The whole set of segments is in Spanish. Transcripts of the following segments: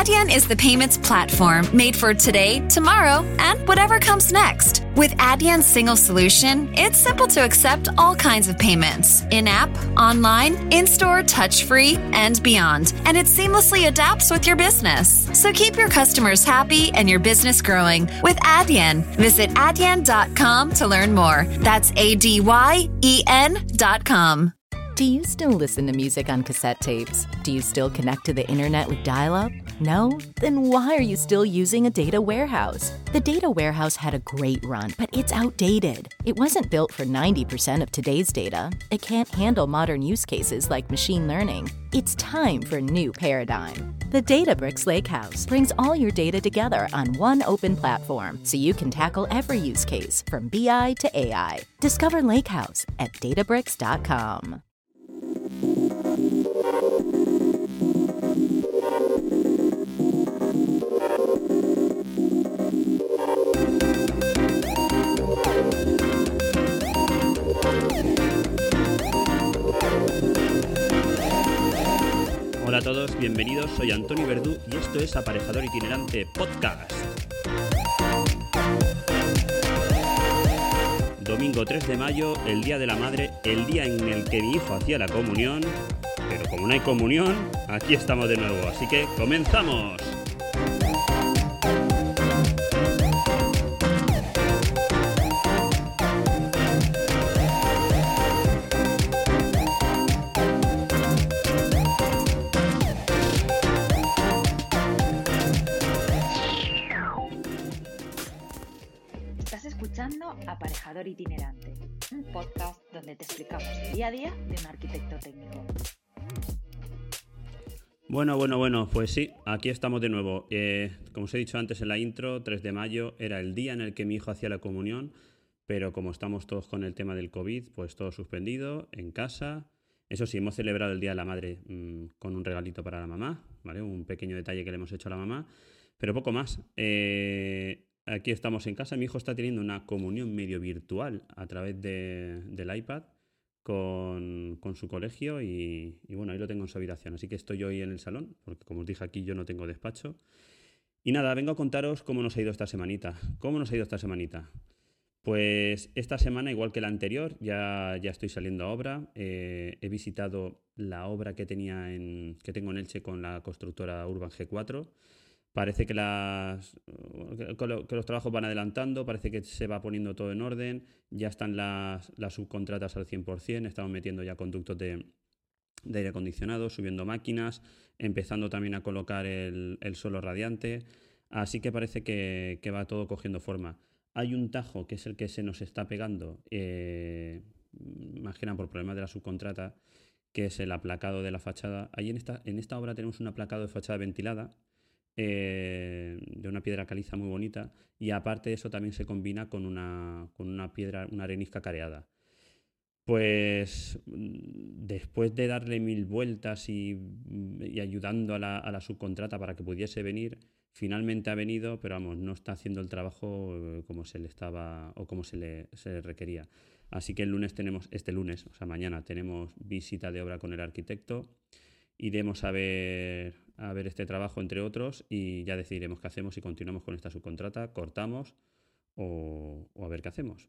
Adyen is the payments platform made for today, tomorrow, and whatever comes next. With Adyen's single solution, it's simple to accept all kinds of payments in app, online, in store, touch free, and beyond. And it seamlessly adapts with your business. So keep your customers happy and your business growing with Adyen. Visit adyen.com to learn more. That's A D Y E N.com. Do you still listen to music on cassette tapes? Do you still connect to the internet with dial up? No? Then why are you still using a data warehouse? The data warehouse had a great run, but it's outdated. It wasn't built for 90% of today's data. It can't handle modern use cases like machine learning. It's time for a new paradigm. The Databricks Lakehouse brings all your data together on one open platform so you can tackle every use case from BI to AI. Discover Lakehouse at databricks.com. a todos, bienvenidos, soy Antonio Verdú y esto es Aparejador Itinerante Podcast. Domingo 3 de mayo, el Día de la Madre, el día en el que mi hijo hacía la comunión, pero como no hay comunión, aquí estamos de nuevo, así que comenzamos. Aparejador Itinerante, un podcast donde te explicamos el día a día de un arquitecto técnico. Bueno, bueno, bueno, pues sí, aquí estamos de nuevo. Eh, como os he dicho antes en la intro, 3 de mayo era el día en el que mi hijo hacía la comunión, pero como estamos todos con el tema del COVID, pues todo suspendido, en casa. Eso sí, hemos celebrado el Día de la Madre mm, con un regalito para la mamá, ¿vale? Un pequeño detalle que le hemos hecho a la mamá, pero poco más. Eh, aquí estamos en casa, mi hijo está teniendo una comunión medio virtual a través de- del iPad con, con su colegio y, y bueno, ahí lo tengo en su habitación. Así que estoy hoy en el salón, porque como os dije aquí yo no tengo despacho. Y nada, vengo a contaros cómo nos ha ido esta semanita. ¿Cómo nos ha ido esta semanita? Pues esta semana, igual que la anterior, ya, ya estoy saliendo a obra. Eh, he visitado la obra que, tenía en, que tengo en Elche con la constructora Urban G4. Parece que, las, que lo- que los trabajos van adelantando, parece que se va poniendo todo en orden, ya están las, subcontratas al 100%, estamos metiendo ya conductos de, aire acondicionado, subiendo máquinas, empezando también a colocar el, el suelo radiante, así que parece que, va todo cogiendo forma. Hay un tajo que es el que se nos está pegando, eh, imagina por problemas de la subcontrata, que es el aplacado de la fachada. Ahí en esta, en esta obra tenemos un aplacado de fachada ventilada, eh, de una piedra caliza muy bonita, y aparte de eso también se combina con una, con una piedra, una arenisca careada. Pues mm, después de darle mil vueltas y, y ayudando a la, subcontrata para que pudiese venir, finalmente ha venido, pero vamos, no está haciendo el trabajo eh, como se le estaba o como se le, se requería. Así que el lunes tenemos, este lunes, o sea, mañana tenemos visita de obra con el arquitecto. Iremos a ver, a ver este trabajo, entre otros, y ya decidiremos qué hacemos si continuamos con esta subcontrata, cortamos o, o a ver qué hacemos.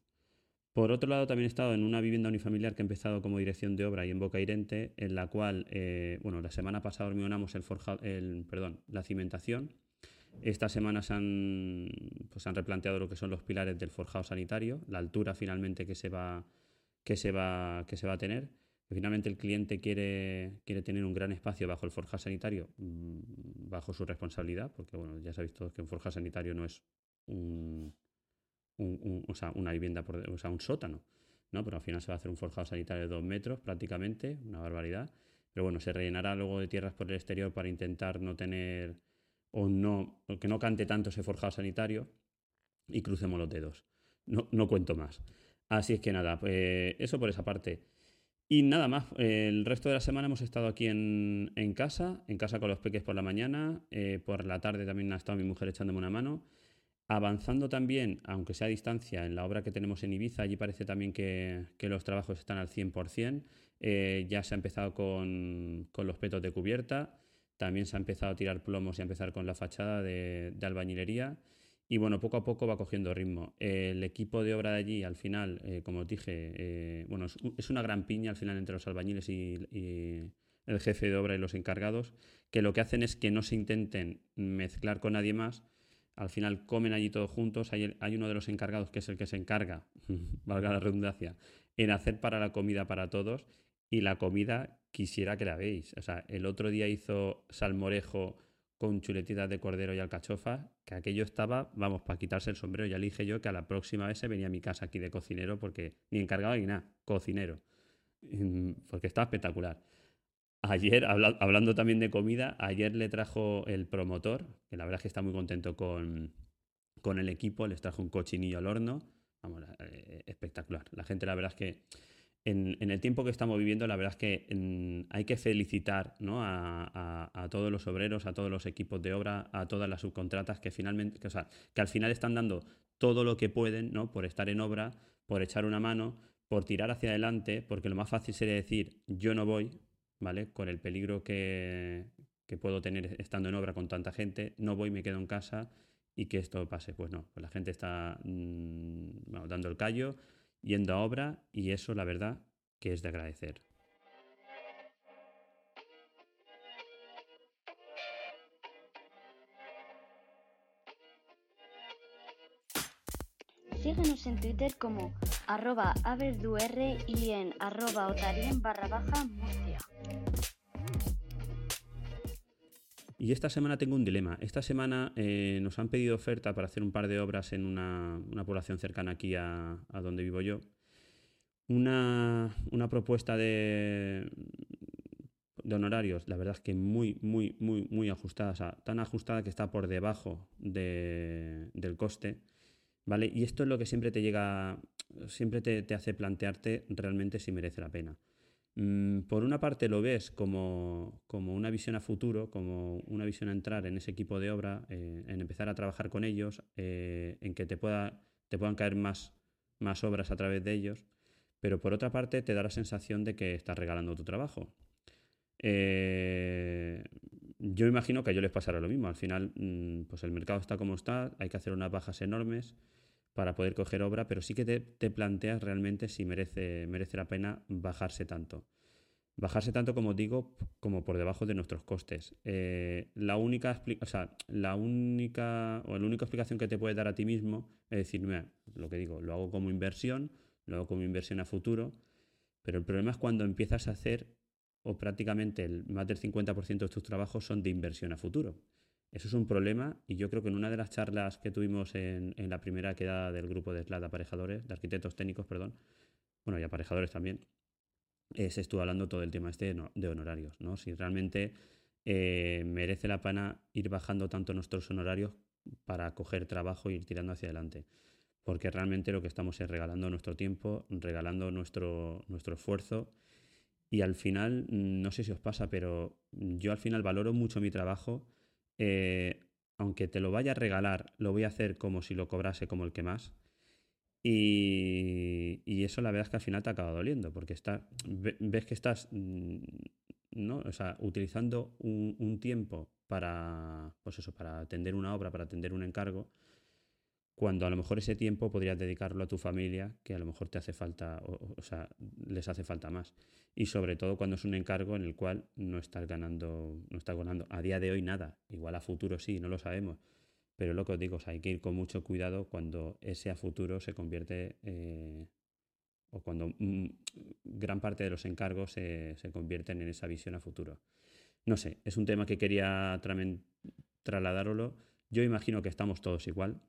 Por otro lado, también he estado en una vivienda unifamiliar que he empezado como dirección de obra y en Bocairente, en la cual, eh, bueno, la semana pasada hormigonamos el forja, el, perdón, la cimentación. Esta semana se han, pues, han replanteado lo que son los pilares del forjado sanitario, la altura finalmente que se va, que se va, que se va a tener. Finalmente el cliente quiere, quiere tener un gran espacio bajo el forjado sanitario, mm, bajo su responsabilidad, porque bueno, ya sabéis todos que un forjado sanitario no es un, o sea, una vivienda, por, o sea, un sótano, ¿no? Pero al final se va a hacer un forjado sanitario de dos metros prácticamente, una barbaridad. Pero bueno, se rellenará luego de tierras por el exterior para intentar no tener o no, que no cante tanto ese forjado sanitario y crucemos los dedos. No, no cuento más. Así es que nada, pues eso por esa parte. Y nada más, el resto de la semana hemos estado aquí en, en casa, en casa con los peques por la mañana, eh, por la tarde también ha estado mi mujer echándome una mano, avanzando también, aunque sea a distancia, en la obra que tenemos en Ibiza, allí parece también que, que los trabajos están al 100%, eh, ya se ha empezado con, con los petos de cubierta, también se ha empezado a tirar plomos y a empezar con la fachada de, albañilería. Y bueno, poco a poco va cogiendo ritmo. El equipo de obra de allí, al final, eh, como os dije, eh, bueno, es, una gran piña al final entre los albañiles y, el jefe de obra y los encargados, que lo que hacen es que no se intenten mezclar con nadie más. Al final comen allí todos juntos. Hay, hay uno de los encargados que es el que se encarga, valga la redundancia, en hacer para la comida para todos. Y la comida quisiera que la veáis. O sea, el otro día hizo salmorejo con chuletitas de cordero y alcachofa, que aquello estaba, vamos, para quitarse el sombrero. Ya le dije yo que a la próxima vez se venía a mi casa aquí de cocinero, porque ni encargado ni nada, cocinero. Porque está espectacular. Ayer, hablando también de comida, ayer le trajo el promotor, que la verdad es que está muy contento con, con el equipo, les trajo un cochinillo al horno. Vamos, eh, espectacular. La gente, la verdad es que en, el tiempo que estamos viviendo, la verdad es que hay que felicitar a, todos los obreros, a todos los equipos de obra, a todas las subcontratas que finalmente, que, al final están dando todo lo que pueden ¿no? por estar en obra, por echar una mano, por tirar hacia adelante, porque lo más fácil sería decir yo no voy, ¿vale? Con el peligro que, puedo tener estando en obra con tanta gente, no voy, me quedo en casa y que esto pase. Pues no, pues la gente está mm, dando el callo yendo a obra y eso la verdad que es de agradecer. Síguenos en Twitter como arroba y en arroba otarien barra baja Murcia. Y esta semana tengo un dilema. Esta semana eh, nos han pedido oferta para hacer un par de obras en una, población cercana aquí a, donde vivo yo. Una, propuesta de, de, honorarios, la verdad es que muy, muy, muy, muy ajustada. O sea, tan ajustada que está por debajo del coste. ¿Vale? Y esto es lo que siempre te llega, siempre te hace plantearte realmente si merece la pena. Mm, por una parte lo ves como, una visión a futuro, como una visión a entrar en ese equipo de obra, eh, en empezar a trabajar con ellos, eh, en que te, pueda, te puedan caer más, más obras a través de ellos, pero por otra parte te da la sensación de que estás regalando tu trabajo. Eh, yo imagino que a ellos les pasará lo mismo. Al final, mm, pues el mercado está como está, hay que hacer unas bajas enormes para poder coger obra, pero sí que te, planteas realmente si merece, merece la pena bajarse tanto. Bajarse tanto, como digo, como por debajo de nuestros costes. Eh, la única, o la única o la única explicación que te puedes dar a ti mismo es decir, lo que digo, lo hago como inversión, lo hago como inversión a futuro, pero el problema es cuando empiezas a hacer, o prácticamente el, más del 50% de tus trabajos son de inversión a futuro. Eso es un problema y yo creo que en una de las charlas que tuvimos en, la primera quedada del grupo de SLAD aparejadores, de arquitectos técnicos, perdón, bueno, y aparejadores también, eh, se estuvo hablando todo el tema este de honorarios, ¿no? Si realmente eh, merece la pena ir bajando tanto nuestros honorarios para coger trabajo e ir tirando hacia adelante. Porque realmente lo que estamos es regalando nuestro tiempo, regalando nuestro, nuestro esfuerzo. Y al final, no sé si os pasa, pero yo al final valoro mucho mi trabajo eh, aunque te lo vaya a regalar, lo voy a hacer como si lo cobrase como el que más. Y, eso la verdad es que al final te acaba doliendo, porque está, ves que estás mm, ¿no? utilizando un, un, tiempo para, pues eso, para atender una obra, para atender un encargo, cuando a lo mejor ese tiempo podrías dedicarlo a tu familia, que a lo mejor te hace falta, o, sea, les hace falta más. Y sobre todo cuando es un encargo en el cual no estás ganando, no estás ganando a día de hoy nada, igual a futuro sí, no lo sabemos. Pero lo que os digo, hay que ir con mucho cuidado cuando ese a futuro se convierte, eh, o cuando mm, gran parte de los encargos se, convierten en esa visión a futuro. No sé, es un tema que quería trasladároslo. Yo imagino que estamos todos igual,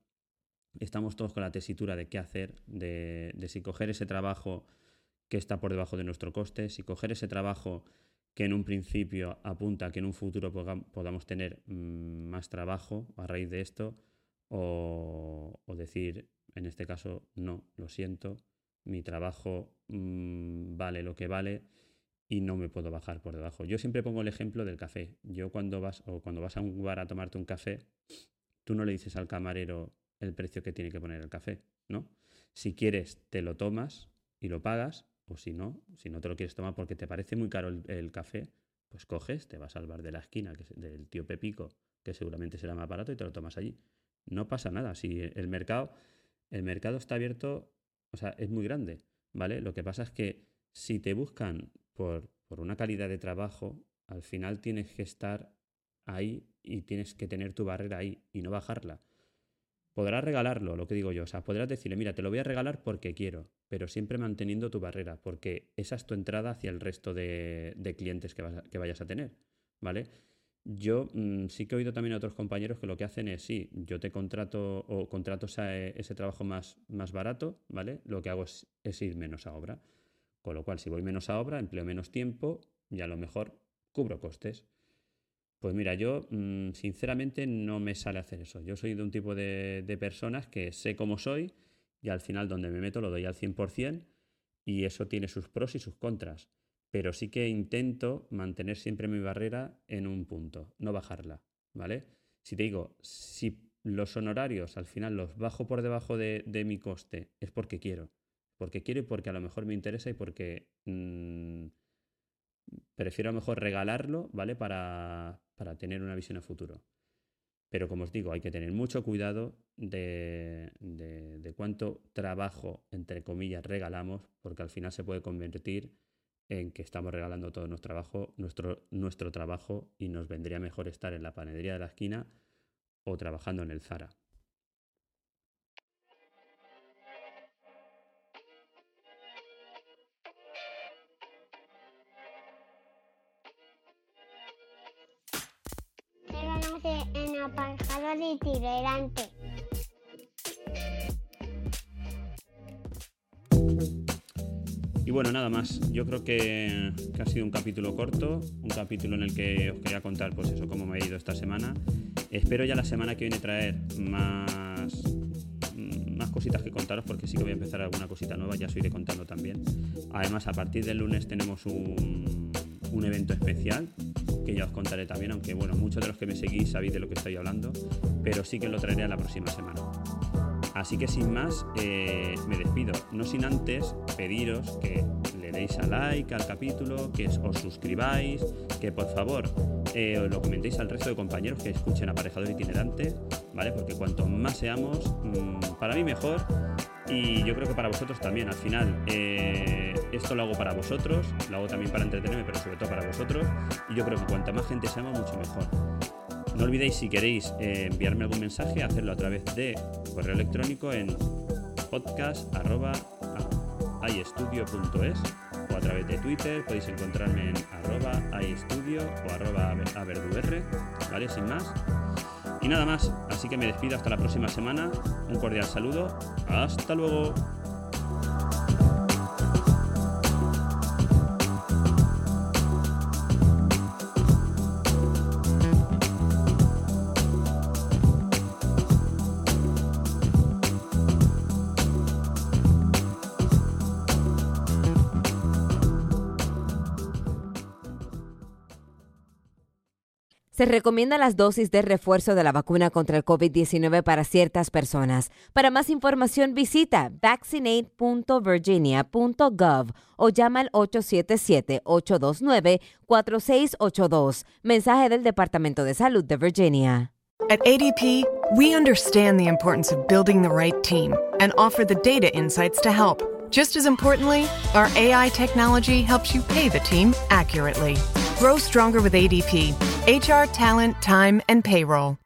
estamos todos con la tesitura de qué hacer, de, si coger ese trabajo que está por debajo de nuestro coste, si coger ese trabajo que en un principio apunta a que en un futuro podamos tener mm, más trabajo a raíz de esto, o, decir, en este caso, no, lo siento, mi trabajo mm, vale lo que vale y no me puedo bajar por debajo. Yo siempre pongo el ejemplo del café. Yo cuando vas o cuando vas a un bar a tomarte un café, tú no le dices al camarero, el precio que tiene que poner el café, ¿no? Si quieres, te lo tomas y lo pagas, o si no, si no te lo quieres tomar porque te parece muy caro el, café, pues coges, te vas al bar de la esquina que es del tío Pepico, que seguramente será más barato y te lo tomas allí. No pasa nada. Si el mercado, el mercado está abierto, o sea, es muy grande, ¿vale? Lo que pasa es que si te buscan por, por una calidad de trabajo, al final tienes que estar ahí y tienes que tener tu barrera ahí y no bajarla. Podrás regalarlo, lo que digo yo. O sea, podrás decirle, mira, te lo voy a regalar porque quiero, pero siempre manteniendo tu barrera, porque esa es tu entrada hacia el resto de, clientes que, vayas a tener, ¿vale? Yo mm, sí que he oído también a otros compañeros que lo que hacen es, sí, yo te contrato o contrato ese, trabajo más, más barato, ¿vale? Lo que hago es, es ir menos a obra. Con lo cual, si voy menos a obra, empleo menos tiempo y a lo mejor cubro costes. Pues mira, yo mm, sinceramente no me sale hacer eso. Yo soy de un tipo de, personas que sé cómo soy y al final donde me meto lo doy al 100% y eso tiene sus pros y sus contras. Pero sí que intento mantener siempre mi barrera en un punto, no bajarla, ¿vale? Si te digo, si los honorarios al final los bajo por debajo de, mi coste, es porque quiero. Porque quiero y porque a lo mejor me interesa y porque mm, prefiero a lo mejor regalarlo, ¿vale? Para, para tener una visión a futuro. Pero como os digo, hay que tener mucho cuidado de, de, cuánto trabajo, entre comillas, regalamos, porque al final se puede convertir en que estamos regalando todo nuestro trabajo, nuestro, nuestro trabajo y nos vendría mejor estar en la panadería de la esquina o trabajando en el Zara. Y bueno, nada más. Yo creo que, ha sido un capítulo corto, un capítulo en el que os quería contar, pues eso, cómo me ha ido esta semana. Espero ya la semana que viene traer más, más cositas que contaros, porque sí que voy a empezar alguna cosita nueva, ya os iré contando también. Además, a partir del lunes tenemos un, un evento especial que ya os contaré también, aunque bueno, muchos de los que me seguís sabéis de lo que estoy hablando, pero sí que lo traeré a la próxima semana. Así que sin más, eh, me despido, no sin antes pediros que le deis a like al capítulo, que os suscribáis, que por favor eh, lo comentéis al resto de compañeros que escuchen Aparejador Itinerante, ¿vale? Porque cuanto más seamos, mm, para mí mejor y yo creo que para vosotros también. Al final, eh, esto lo hago para vosotros, lo hago también para entretenerme, pero sobre todo para vosotros. Y yo creo que cuanta más gente seamos, mucho mejor. No olvidéis, si queréis eh, enviarme algún mensaje, hacerlo a través de correo electrónico en podcast.iestudio.es o a través de Twitter. Podéis encontrarme en arroba iestudio o arroba averdur, ¿vale? Sin más. Y nada más, así que me despido hasta la próxima semana. Un cordial saludo. Hasta luego. Se recomienda las dosis de refuerzo de la vacuna contra el COVID-19 para ciertas personas. Para más información visita vaccinate.virginia.gov o llama al 877-829-4682. Mensaje del Departamento de Salud de Virginia. At ADP, we understand the importance of building the right team and offer the data insights to help. Just as importantly, our AI technology helps you pay the team accurately. Grow stronger with ADP HR, talent, time, and payroll.